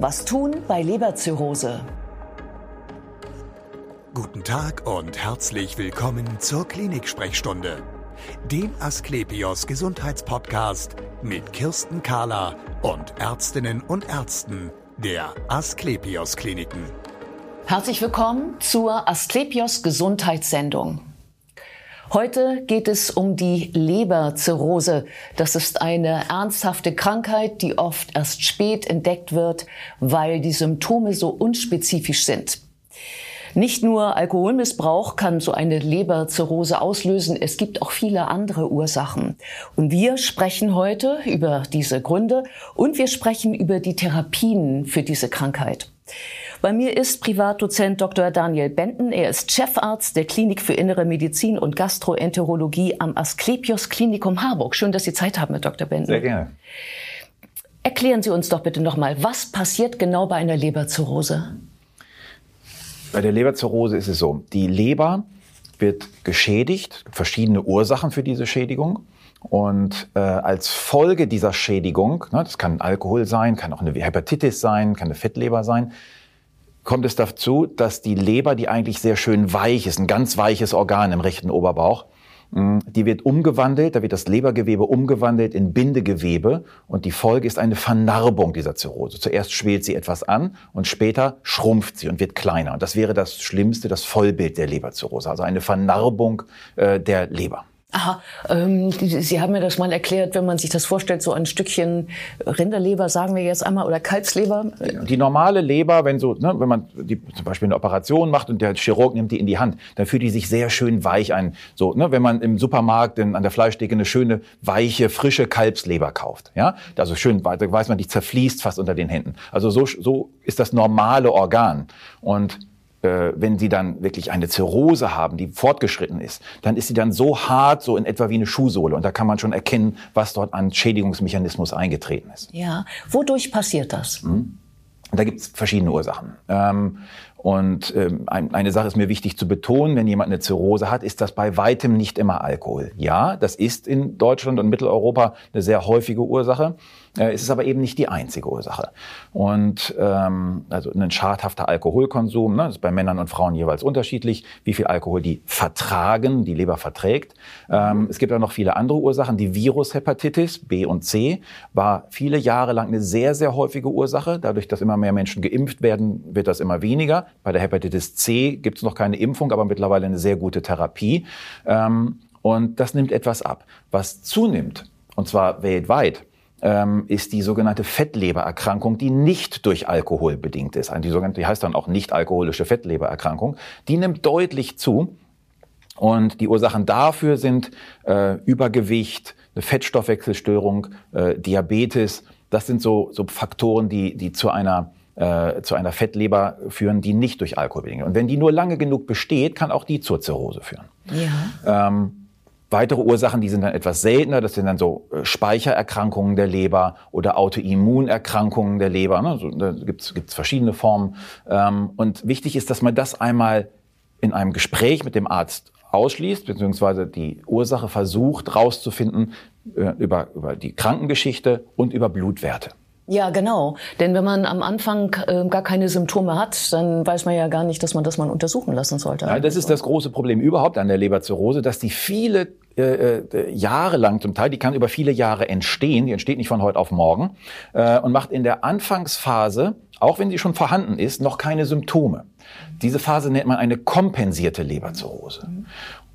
Was tun bei Leberzirrhose? Guten Tag und herzlich willkommen zur Klinik-Sprechstunde, dem Asklepios Gesundheitspodcast mit Kirsten Kahler und Ärztinnen und Ärzten der Asklepios Kliniken. Herzlich willkommen zur Asklepios Gesundheitssendung. Heute geht es um die Leberzirrhose. Das ist eine ernsthafte Krankheit, die oft erst spät entdeckt wird, weil die Symptome so unspezifisch sind. Nicht nur Alkoholmissbrauch kann so eine Leberzirrhose auslösen, es gibt auch viele andere Ursachen. Und wir sprechen heute über diese Gründe und wir sprechen über die Therapien für diese Krankheit. Bei mir ist Privatdozent Dr. Daniel Benten. Er ist Chefarzt der Klinik für Innere Medizin und Gastroenterologie am Asklepios Klinikum Harburg. Schön, dass Sie Zeit haben, Herr Dr. Benten. Sehr gerne. Erklären Sie uns doch bitte nochmal, was passiert genau bei einer Leberzirrhose? Bei der Leberzirrhose ist es so, die Leber wird geschädigt, verschiedene Ursachen für diese Schädigung. Und äh, als Folge dieser Schädigung, ne, das kann Alkohol sein, kann auch eine Hepatitis sein, kann eine Fettleber sein, kommt es dazu, dass die Leber, die eigentlich sehr schön weich ist, ein ganz weiches Organ im rechten Oberbauch, mm, die wird umgewandelt, da wird das Lebergewebe umgewandelt in Bindegewebe und die Folge ist eine Vernarbung dieser Zirrhose. Zuerst schwelt sie etwas an und später schrumpft sie und wird kleiner. Und das wäre das Schlimmste, das Vollbild der Leberzirrhose, also eine Vernarbung äh, der Leber. Aha, ähm, Sie haben mir das mal erklärt, wenn man sich das vorstellt, so ein Stückchen Rinderleber, sagen wir jetzt einmal, oder Kalbsleber. Die normale Leber, wenn so, ne, wenn man die, zum Beispiel eine Operation macht und der Chirurg nimmt die in die Hand, dann fühlt die sich sehr schön weich ein. So, ne, wenn man im Supermarkt in, an der Fleischtheke eine schöne, weiche, frische Kalbsleber kauft, ja, also schön, da weiß man, die zerfließt fast unter den Händen. Also so, so ist das normale Organ. Und wenn sie dann wirklich eine Zirrhose haben, die fortgeschritten ist, dann ist sie dann so hart, so in etwa wie eine Schuhsohle. Und da kann man schon erkennen, was dort an Schädigungsmechanismus eingetreten ist. Ja, wodurch passiert das? Hm? Da gibt es verschiedene Ursachen. Ähm, und ähm, ein, eine Sache ist mir wichtig zu betonen, wenn jemand eine Zirrhose hat, ist das bei weitem nicht immer Alkohol. Ja, das ist in Deutschland und Mitteleuropa eine sehr häufige Ursache. Äh, es ist aber eben nicht die einzige Ursache. Und ähm, also ein schadhafter Alkoholkonsum, ne, ist bei Männern und Frauen jeweils unterschiedlich, wie viel Alkohol die vertragen, die Leber verträgt. Ähm, es gibt auch noch viele andere Ursachen. Die Virushepatitis B und C war viele Jahre lang eine sehr, sehr häufige Ursache. Dadurch, dass immer mehr Menschen geimpft werden, wird das immer weniger. Bei der Hepatitis C gibt es noch keine Impfung, aber mittlerweile eine sehr gute Therapie. Ähm, und das nimmt etwas ab. Was zunimmt, und zwar weltweit, ähm, ist die sogenannte Fettlebererkrankung, die nicht durch Alkohol bedingt ist. Die sogenannte, die heißt dann auch nicht alkoholische Fettlebererkrankung. Die nimmt deutlich zu. Und die Ursachen dafür sind äh, Übergewicht, eine Fettstoffwechselstörung, äh, Diabetes. Das sind so, so Faktoren, die, die zu einer äh, zu einer Fettleber führen, die nicht durch Alkohol bedingt. Und wenn die nur lange genug besteht, kann auch die zur Zirrhose führen. Ja. Ähm, Weitere Ursachen, die sind dann etwas seltener, das sind dann so äh, Speichererkrankungen der Leber oder Autoimmunerkrankungen der Leber. Ne? Also, da gibt's gibt's verschiedene Formen. Ähm, und wichtig ist, dass man das einmal in einem Gespräch mit dem Arzt ausschließt, beziehungsweise die Ursache versucht rauszufinden äh, über, über die Krankengeschichte und über Blutwerte. Ja, genau. Denn wenn man am Anfang äh, gar keine Symptome hat, dann weiß man ja gar nicht, dass man das mal untersuchen lassen sollte. Ja, das ist das große Problem überhaupt an der Leberzirrhose, dass die viele äh, äh, Jahre lang zum Teil, die kann über viele Jahre entstehen, die entsteht nicht von heute auf morgen äh, und macht in der Anfangsphase, auch wenn sie schon vorhanden ist, noch keine Symptome. Diese Phase nennt man eine kompensierte Leberzirrhose.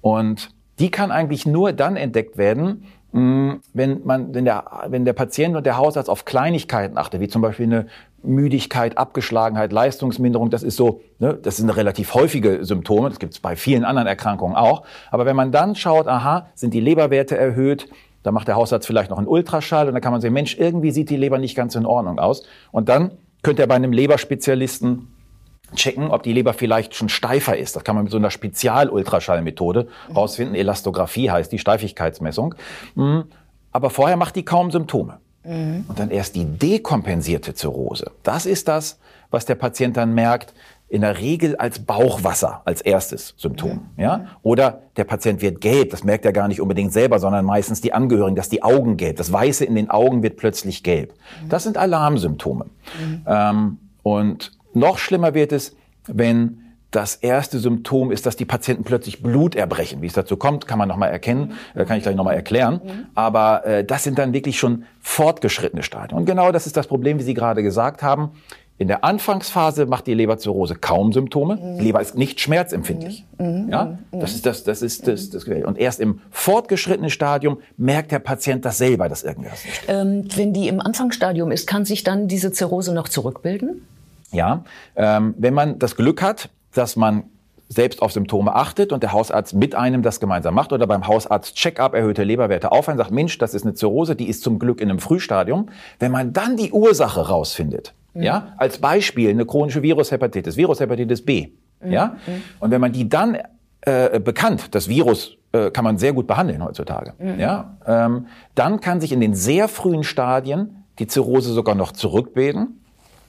Und die kann eigentlich nur dann entdeckt werden, wenn man, wenn der, wenn der Patient und der Hausarzt auf Kleinigkeiten achtet, wie zum Beispiel eine Müdigkeit, Abgeschlagenheit, Leistungsminderung, das ist so, ne, das sind relativ häufige Symptome, das gibt es bei vielen anderen Erkrankungen auch. Aber wenn man dann schaut, aha, sind die Leberwerte erhöht, dann macht der Hausarzt vielleicht noch einen Ultraschall und dann kann man sehen, Mensch, irgendwie sieht die Leber nicht ganz in Ordnung aus. Und dann könnte er bei einem Leberspezialisten checken, ob die Leber vielleicht schon steifer ist. Das kann man mit so einer Spezialultraschallmethode mhm. rausfinden. Elastographie heißt die Steifigkeitsmessung. Mhm. Aber vorher macht die kaum Symptome. Mhm. Und dann erst die dekompensierte Zirrhose. Das ist das, was der Patient dann merkt, in der Regel als Bauchwasser als erstes Symptom. Ja? Oder der Patient wird gelb, das merkt er gar nicht unbedingt selber, sondern meistens die Angehörigen, dass die Augen gelb, das Weiße in den Augen wird plötzlich gelb. Das sind Alarmsymptome. Ähm, und noch schlimmer wird es, wenn das erste Symptom ist, dass die Patienten plötzlich Blut erbrechen. Wie es dazu kommt, kann man nochmal erkennen, äh, kann ich gleich nochmal erklären. Aber äh, das sind dann wirklich schon fortgeschrittene Stadien. Und genau das ist das Problem, wie Sie gerade gesagt haben. In der Anfangsphase macht die Leberzirrhose kaum Symptome. Mhm. Die Leber ist nicht schmerzempfindlich. Mhm. Ja, das ist das, das ist das, das Und erst im fortgeschrittenen Stadium merkt der Patient das selber, dass irgendwas ähm, Wenn die im Anfangsstadium ist, kann sich dann diese Zirrhose noch zurückbilden? Ja, ähm, wenn man das Glück hat, dass man selbst auf Symptome achtet und der Hausarzt mit einem das gemeinsam macht oder beim Hausarzt Check-up erhöhte Leberwerte aufhören, sagt, Mensch, das ist eine Zirrhose, die ist zum Glück in einem Frühstadium. Wenn man dann die Ursache rausfindet, Mhm. Ja, als Beispiel eine chronische Virushepatitis, Virushepatitis B. Mhm. Ja, und wenn man die dann äh, bekannt, das Virus äh, kann man sehr gut behandeln heutzutage. Mhm. Ja, ähm, dann kann sich in den sehr frühen Stadien die Zirrhose sogar noch zurückbilden.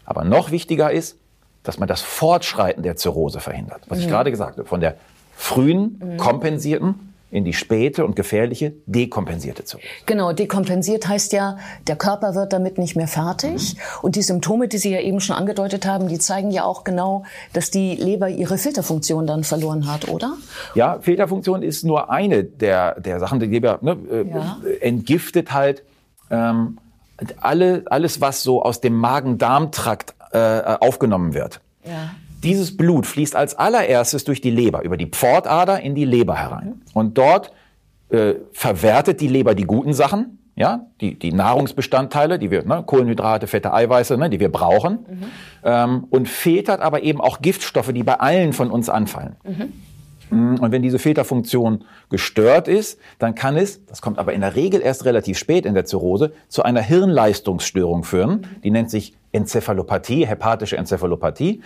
Aber noch wichtiger ist, dass man das Fortschreiten der Zirrhose verhindert. Was ich mhm. gerade gesagt habe, von der frühen, mhm. kompensierten in die späte und gefährliche dekompensierte Zirrhose. Genau, dekompensiert heißt ja, der Körper wird damit nicht mehr fertig. Mhm. Und die Symptome, die Sie ja eben schon angedeutet haben, die zeigen ja auch genau, dass die Leber ihre Filterfunktion dann verloren hat, oder? Ja, Filterfunktion ist nur eine der, der Sachen. Die Leber ne, äh, ja. entgiftet halt ähm, alle, alles, was so aus dem Magen-Darm-Trakt äh, aufgenommen wird. Ja. Dieses Blut fließt als allererstes durch die Leber, über die Pfortader in die Leber herein. Und dort äh, verwertet die Leber die guten Sachen, ja, die, die Nahrungsbestandteile, die wir, ne, Kohlenhydrate, Fette, Eiweiße, ne, die wir brauchen, mhm. ähm, und filtert aber eben auch Giftstoffe, die bei allen von uns anfallen. Mhm. Und wenn diese Filterfunktion gestört ist, dann kann es, das kommt aber in der Regel erst relativ spät in der Zirrhose, zu einer Hirnleistungsstörung führen. Die nennt sich Enzephalopathie, hepatische Enzephalopathie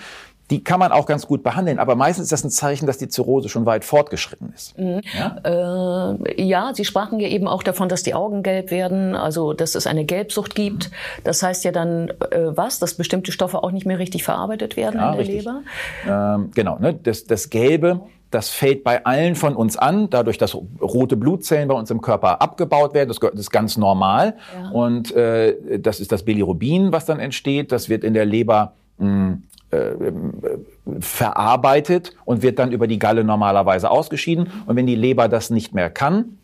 die kann man auch ganz gut behandeln. Aber meistens ist das ein Zeichen, dass die Zirrhose schon weit fortgeschritten ist. Mhm. Ja? Äh, ja, Sie sprachen ja eben auch davon, dass die Augen gelb werden, also dass es eine Gelbsucht gibt. Das heißt ja dann äh, was? Dass bestimmte Stoffe auch nicht mehr richtig verarbeitet werden ja, in der richtig. Leber? Ähm, genau, ne? das, das Gelbe das fällt bei allen von uns an, dadurch, dass rote Blutzellen bei uns im Körper abgebaut werden. Das, ist ganz normal. Ja. Und äh, das ist das Bilirubin, was dann entsteht. Das wird in der Leber mh, äh, verarbeitet und wird dann über die Galle normalerweise ausgeschieden. Und wenn die Leber das nicht mehr kann,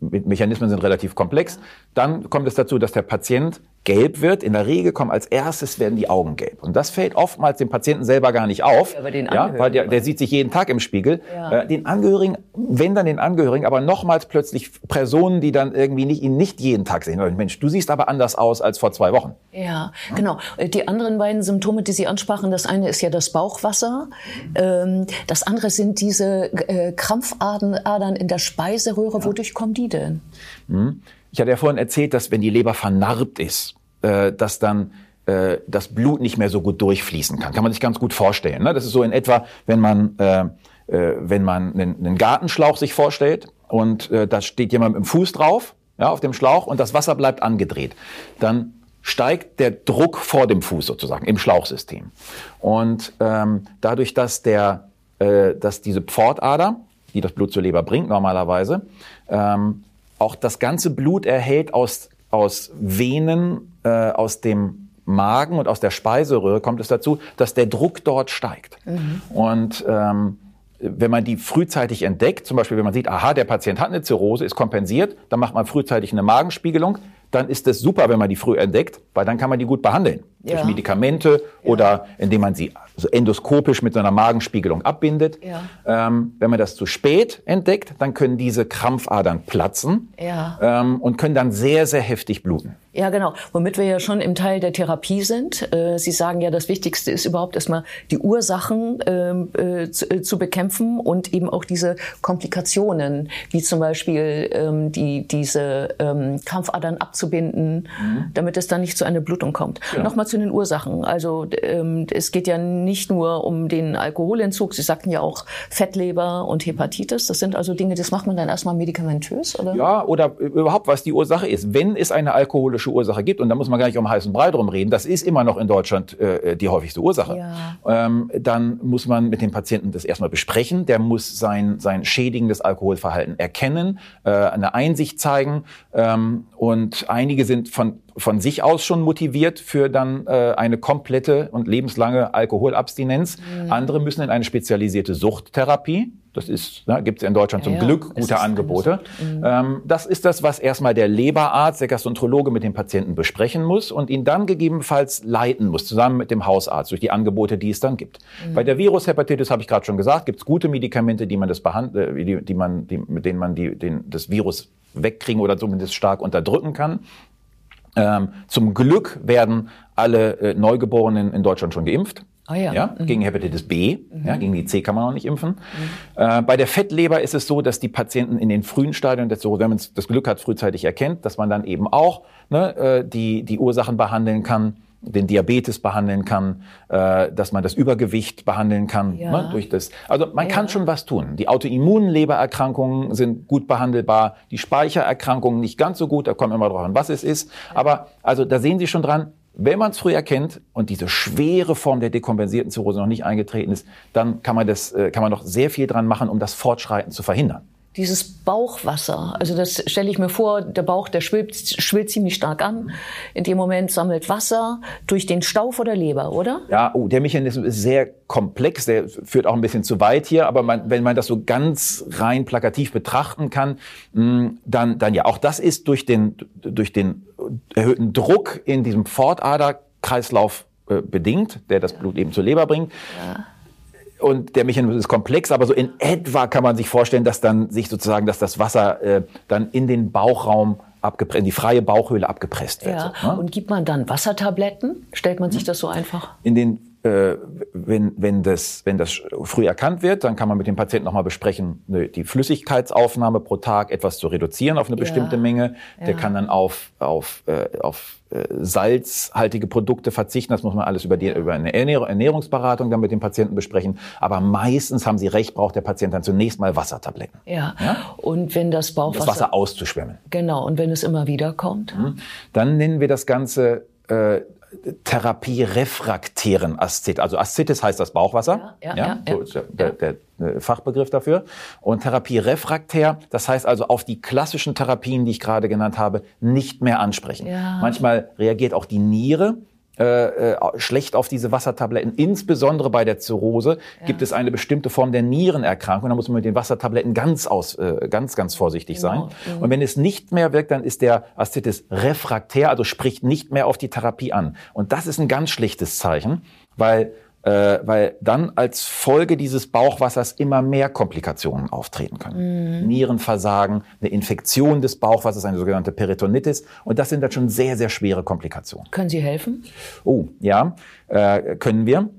die Mechanismen sind relativ komplex, dann kommt es dazu, dass der Patient gelb wird. In der Regel kommen als erstes werden die Augen gelb. Und das fällt oftmals dem Patienten selber gar nicht auf, ja, ja weil der, der sieht sich jeden Tag im Spiegel. Ja. Äh, den Angehörigen, wenn dann den Angehörigen, aber nochmals plötzlich Personen, die dann irgendwie nicht, ihn nicht jeden Tag sehen. Mensch, du siehst aber anders aus als vor zwei Wochen. Ja, ja, genau. Die anderen beiden Symptome, die Sie ansprachen, das eine ist ja das Bauchwasser. Ähm, das andere sind diese äh, Krampfadern in der Speiseröhre. Wodurch kommen die denn? Hm. Ich hatte ja vorhin erzählt, dass wenn die Leber vernarbt ist, äh, dass dann äh, das Blut nicht mehr so gut durchfließen kann. Kann man sich ganz gut vorstellen. Ne? Das ist so in etwa, wenn man, äh, wenn man einen, Gartenschlauch sich vorstellt und da steht jemand mit dem Fuß drauf, ja, auf dem Schlauch und das Wasser bleibt angedreht. Dann steigt der Druck vor dem Fuß sozusagen im Schlauchsystem. Und ähm, dadurch, dass der, dass diese Pfortader, die das Blut zur Leber bringt normalerweise, ähm, auch das ganze Blut erhält aus, aus Venen, äh, aus dem Magen und aus der Speiseröhre kommt es dazu, dass der Druck dort steigt. Mhm. Und ähm, wenn man die frühzeitig entdeckt, zum Beispiel wenn man sieht, aha, der Patient hat eine Zirrhose, ist kompensiert, dann macht man frühzeitig eine Magenspiegelung, dann ist es super, wenn man die früh entdeckt, weil dann kann man die gut behandeln. Ja. Durch Medikamente ja. oder indem man sie so endoskopisch mit so einer Magenspiegelung abbindet. Ja. Ähm, wenn man das zu spät entdeckt, dann können diese Krampfadern platzen ähm, und können dann sehr, sehr heftig bluten. Ja, genau. Womit wir ja schon im Teil der Therapie sind. Äh, Sie sagen ja, das Wichtigste ist überhaupt erstmal die Ursachen ähm, äh, zu, äh, zu, bekämpfen und eben auch diese Komplikationen, wie zum Beispiel ähm, die, diese ähm, Krampfadern abzubinden, mhm. damit es dann nicht zu einer Blutung kommt. Ja. Nochmal zu den Ursachen. Also ähm, es geht ja nicht nur um den Alkoholentzug. Sie sagten ja auch Fettleber und Hepatitis. Das sind also Dinge, das macht man dann erstmal medikamentös, oder? Ja, oder überhaupt, was die Ursache ist. Wenn es eine alkoholische Ursache gibt, und da muss man gar nicht um heißen Brei drum reden, das ist immer noch in Deutschland äh, die häufigste Ursache, ja. ähm, dann muss man mit dem Patienten das erstmal besprechen. Der muss sein, sein schädigendes Alkoholverhalten erkennen, äh, eine Einsicht zeigen. Ähm, und einige sind von von sich aus schon motiviert für dann äh, eine komplette und lebenslange Alkoholabstinenz. Mhm. Andere müssen in eine spezialisierte Suchttherapie. Das ist, ne, gibt es in Deutschland zum ja, Glück gute Angebote. Mhm. Ähm, das ist das, was erstmal der Leberarzt, der Gastroenterologe mit dem Patienten besprechen muss und ihn dann gegebenenfalls leiten muss, zusammen mit dem Hausarzt, durch die Angebote, die es dann gibt. Mhm. Bei der Virushepatitis habe ich gerade schon gesagt, gibt es gute Medikamente, die man das behandelt, äh, die, die man, die, mit denen man die, den, das Virus wegkriegen oder zumindest stark unterdrücken kann. Ähm, zum Glück werden alle äh, Neugeborenen in Deutschland schon geimpft. Ah ja. ja mhm. Gegen Hepatitis B, mhm. ja, gegen die C kann man noch nicht impfen. Mhm. Äh, bei der Fettleber ist es so, dass die Patienten in den frühen Stadien, der wenn man das Glück hat, frühzeitig erkennt, dass man dann eben auch ne, äh, die, die Ursachen behandeln kann den Diabetes behandeln kann, äh, dass man das Übergewicht behandeln kann ja. ne, durch das. Also man ja. kann schon was tun. Die Autoimmunlebererkrankungen sind gut behandelbar, die Speichererkrankungen nicht ganz so gut. Da kommt immer drauf an, was es ist. Aber also da sehen Sie schon dran. Wenn man es früh erkennt und diese schwere Form der dekompensierten Zirrhose noch nicht eingetreten ist, dann kann man das, äh, kann man noch sehr viel dran machen, um das Fortschreiten zu verhindern dieses Bauchwasser. Also das stelle ich mir vor, der Bauch, der schwillt, schwillt ziemlich stark an. In dem Moment sammelt Wasser durch den Stau vor der Leber, oder? Ja, oh, der Mechanismus ist sehr komplex, der führt auch ein bisschen zu weit hier, aber man, wenn man das so ganz rein plakativ betrachten kann, mm, dann, dann ja, auch das ist durch den, durch den erhöhten Druck in diesem Fortaderkreislauf äh, bedingt, der das Blut eben zur Leber bringt. Ja und der Mechanismus ist komplex, aber so in etwa kann man sich vorstellen, dass dann sich sozusagen, dass das Wasser äh, dann in den Bauchraum abgepresst, in die freie Bauchhöhle abgepresst wird. Ja. So, ne? Und gibt man dann Wassertabletten? Stellt man sich das so einfach? In den wenn, wenn, das, wenn das früh erkannt wird, dann kann man mit dem Patienten nochmal besprechen, ne, die Flüssigkeitsaufnahme pro Tag etwas zu reduzieren auf eine ja. bestimmte Menge. Der ja. kann dann auf, auf, äh, auf äh, salzhaltige Produkte verzichten. Das muss man alles über, die, über eine Ernährungsberatung dann mit dem Patienten besprechen. Aber meistens haben Sie recht, braucht der Patient dann zunächst mal Wassertabletten. Ja. ja? Und wenn das Bauchwasser... Das Wasser auszuschwemmen. Genau. Und wenn es immer wieder kommt? Mhm. Dann nennen wir das Ganze äh, therapierefraktären Aszit. Also Aszitis heißt das Bauchwasser. Ja, ja, ja, so der, der, der, äh, Fachbegriff dafür. Und therapierefraktär, das heißt also auf die klassischen Therapien, die ich gerade genannt habe, nicht mehr ansprechen. Ja. Manchmal reagiert auch die Niere äh, äh, schlecht auf diese Wassertabletten. Insbesondere bei der Zirrhose ja. gibt es eine bestimmte Form der Nierenerkrankung. Da muss man mit den Wassertabletten ganz aus, äh, ganz, ganz vorsichtig genau. sein. Mhm. Und wenn es nicht mehr wirkt, dann ist der Aszitis refraktär, also spricht nicht mehr auf die Therapie an. Und das ist ein ganz schlechtes Zeichen, weil äh, weil dann als Folge dieses Bauchwassers immer mehr Komplikationen auftreten können. Mhm. Nierenversagen, eine Infektion des Bauchwassers, eine sogenannte Peritonitis. Und das sind dann schon sehr, sehr schwere Komplikationen. Können Sie helfen? Oh, ja, äh, können wir.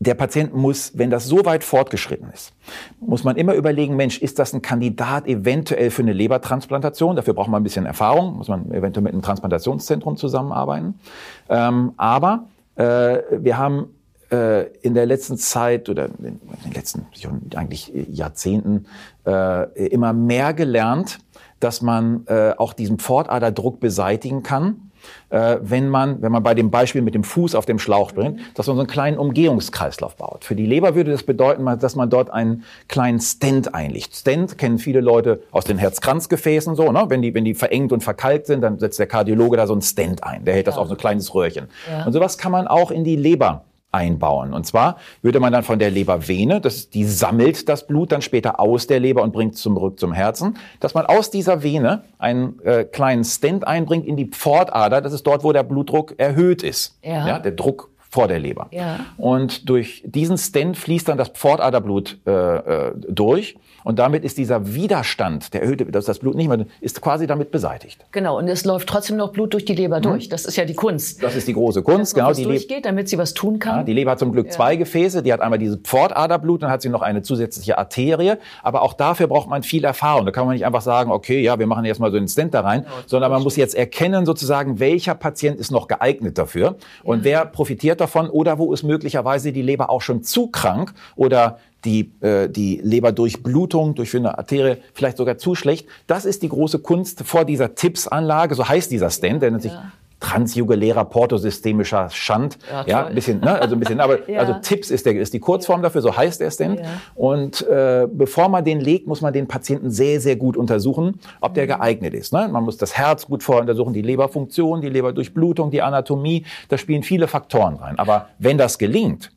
Der Patient muss, wenn das so weit fortgeschritten ist, muss man immer überlegen, Mensch, ist das ein Kandidat eventuell für eine Lebertransplantation? Dafür braucht man ein bisschen Erfahrung, muss man eventuell mit einem Transplantationszentrum zusammenarbeiten. Ähm, aber äh, wir haben äh, in der letzten Zeit oder in den letzten eigentlich Jahrzehnten äh, immer mehr gelernt, dass man äh, auch diesen Pfortaderdruck beseitigen kann, äh, wenn man, wenn man bei dem Beispiel mit dem Fuß auf dem Schlauch bringt, dass man so einen kleinen Umgehungskreislauf baut. Für die Leber würde das bedeuten, dass man dort einen kleinen Stent einlegt. Stent kennen viele Leute aus den Herzkranzgefäßen so, ne? Wenn die, wenn die verengt und verkalkt sind, dann setzt der Kardiologe da so einen Stent ein. Der hält das auf so ein kleines Röhrchen. Ja. Und sowas kann man auch in die Leber einbauen. Und zwar würde man dann von der Lebervene, das, die sammelt das Blut dann später aus der Leber und bringt zurück zum Herzen, dass man aus dieser Vene einen äh, kleinen Stent einbringt in die Pfortader, das ist dort, wo der Blutdruck erhöht ist. Ja. ja der Druck vor der Leber. Ja. Und durch diesen Stent fließt dann das Pfortaderblut äh, äh, durch. Und damit ist dieser Widerstand, der erhöhte, dass das Blut nicht mehr, ist quasi damit beseitigt. Genau, und es läuft trotzdem noch Blut durch die Leber durch. Das ist ja die Kunst. Das ist die große Kunst. Genau, die, durchgeht, damit sie was tun kann. ja, die Leber hat zum Glück zwei Gefäße. Die hat einmal dieses Pfortaderblut, dann hat sie noch eine zusätzliche Arterie. Aber auch dafür braucht man viel Erfahrung. Da kann man nicht einfach sagen, okay, ja, wir machen jetzt mal so einen Stent da rein, sondern man muss jetzt erkennen sozusagen, welcher Patient ist noch geeignet dafür und wer profitiert davon oder wo ist möglicherweise die Leber auch schon zu krank oder die, äh, die Leberdurchblutung durch eine Arterie vielleicht sogar zu schlecht. Das ist die große Kunst vor dieser TIPS-Anlage, so heißt dieser Stent, der nennt sich transjugulärer portosystemischer Schand. Ja, Ja, ein bisschen, ne? also ein bisschen, aber Ja. also TIPS ist, der, ist die Kurzform dafür, so heißt der Stent. Ja. Und äh, bevor man den legt, muss man den Patienten sehr, sehr gut untersuchen, ob Mhm. der geeignet ist. Ne? Man muss das Herz gut vorher untersuchen, die Leberfunktion, die Leberdurchblutung, die Anatomie. Da spielen viele Faktoren rein. Aber wenn das gelingt,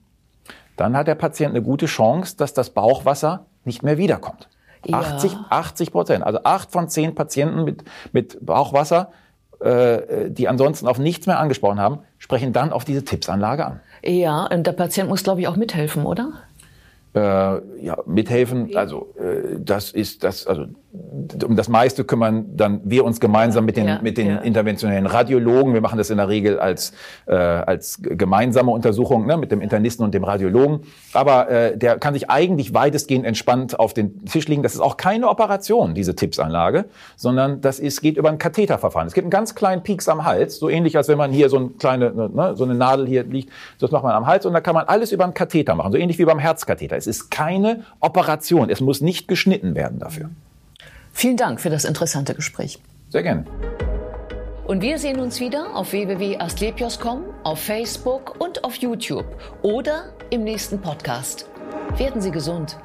dann hat der Patient eine gute Chance, dass das Bauchwasser nicht mehr wiederkommt. Ja. 80, 80 Prozent. Also acht von zehn Patienten mit, mit Bauchwasser, die ansonsten auf nichts mehr angesprochen haben, sprechen dann auf diese Tippsanlage an. Ja, und der Patient muss, glaube ich, auch mithelfen, oder? Äh, ja, mithelfen. Also äh, das ist das, also um das meiste kümmern dann wir uns gemeinsam mit den Ja, mit den ja. interventionellen Radiologen. Wir machen das in der Regel als äh, als gemeinsame Untersuchung ne, mit dem Internisten und dem Radiologen. Aber äh, der kann sich eigentlich weitestgehend entspannt auf den Tisch legen. Das ist auch keine Operation, diese Tippsanlage, sondern das ist geht über ein Katheterverfahren. Es gibt einen ganz kleinen Pieks am Hals, so ähnlich als wenn man hier so eine kleine ne, so eine Nadel hier liegt. Das macht man am Hals und da kann man alles über einen Katheter machen, so ähnlich wie beim Herzkatheter. Es ist keine Operation. Es muss nicht geschnitten werden dafür. Vielen Dank für das interessante Gespräch. Sehr gerne. Und wir sehen uns wieder auf www.astlepios.com, auf Facebook und auf YouTube oder im nächsten Podcast. Werden Sie gesund.